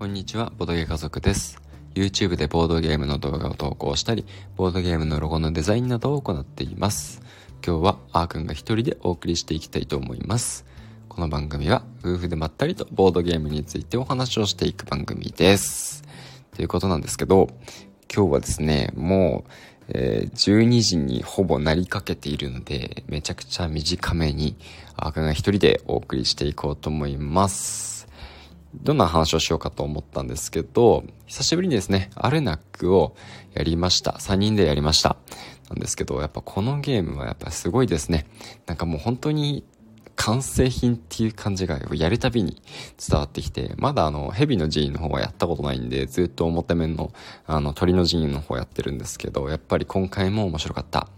こんにちは、ボドゲ家族です。YouTube でボードゲームの動画を投稿したり、ボードゲームのロゴのデザインなどを行っています。今日はあーくんが一人でお送りしていきたいと思います。この番組は夫婦でまったりとボードゲームについてお話をしていく番組です。ということなんですけど、今日はですね、もう、えー、12時にほぼなりかけているので、めちゃくちゃ短めに、あーくんが一人でお送りしていこうと思います。どんな話をしようかと思ったんですけど、久しぶりにですね、アルナックをやりました。3人でやりました。なんですけど、やっぱこのゲームはやっぱすごいですね。なんかもう本当に完成品っていう感じがやるたびに伝わってきて、まだあの、蛇の寺院の方はやったことないんで、ずっと表面のあの、鳥の寺院の方やってるんですけど、やっぱり今回も面白かった。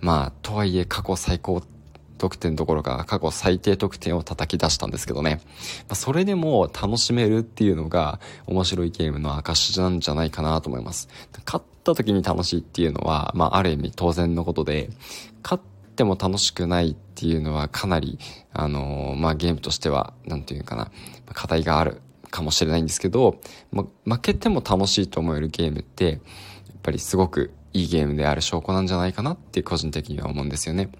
まあ、とはいえ過去最高得点どころか過去最低得点を叩き出したんですけどね。まあ、それでも楽しめるっていうのが面白いゲームの証なんじゃないかなと思います。勝った時に楽しいっていうのは、まあある意味当然のことで、勝っても楽しくないっていうのはかなり、あのー、まあゲームとしては、なんていうかな、課題があるかもしれないんですけど、ま、負けても楽しいと思えるゲームって、やっぱりすごくいいゲームである証拠なんじゃないかなって個人的には思うんですよね。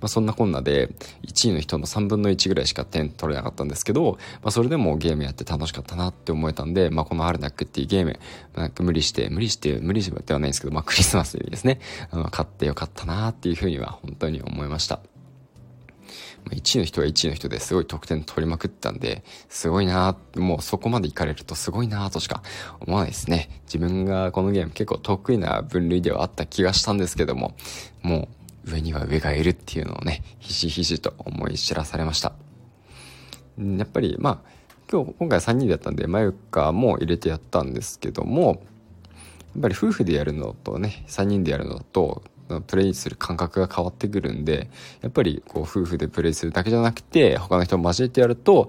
まあ、そんなこんなで、1位の人の3分の1ぐらいしか点取れなかったんですけど、まあ、それでもゲームやって楽しかったなって思えたんで、まあ、このアルナックっていうゲーム、なんか無理して、無理して、無理してではないんですけど、まあ、クリスマスにですね、あの、買ってよかったなっていうふうには本当に思いました。1位の人は1位の人ですごい得点取りまくったんで、すごいなもうそこまで行かれるとすごいなとしか思わないですね。自分がこのゲーム結構得意な分類ではあった気がしたんですけども、もう上には上がいるっていうのをね、ひしひしと思い知らされました。やっぱり、まあ、今日、今回3人でやったんで、まゆかも入れてやったんですけども、やっぱり夫婦でやるのとね、3人でやるのと、プレイする感覚が変わってくるんで、やっぱりこう夫婦でプレイするだけじゃなくて、他の人も交えてやると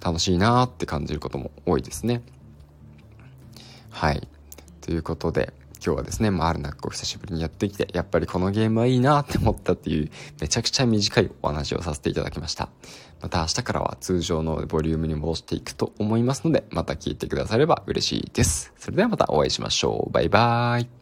楽しいなって感じることも多いですね。はい。ということで、今日はですね、まあ、あるなく久しぶりにやってきて、やっぱりこのゲームはいいなって思ったっていう、めちゃくちゃ短いお話をさせていただきました。また明日からは通常のボリュームに戻していくと思いますので、また聞いてくだされば嬉しいです。それではまたお会いしましょう。バイバーイ。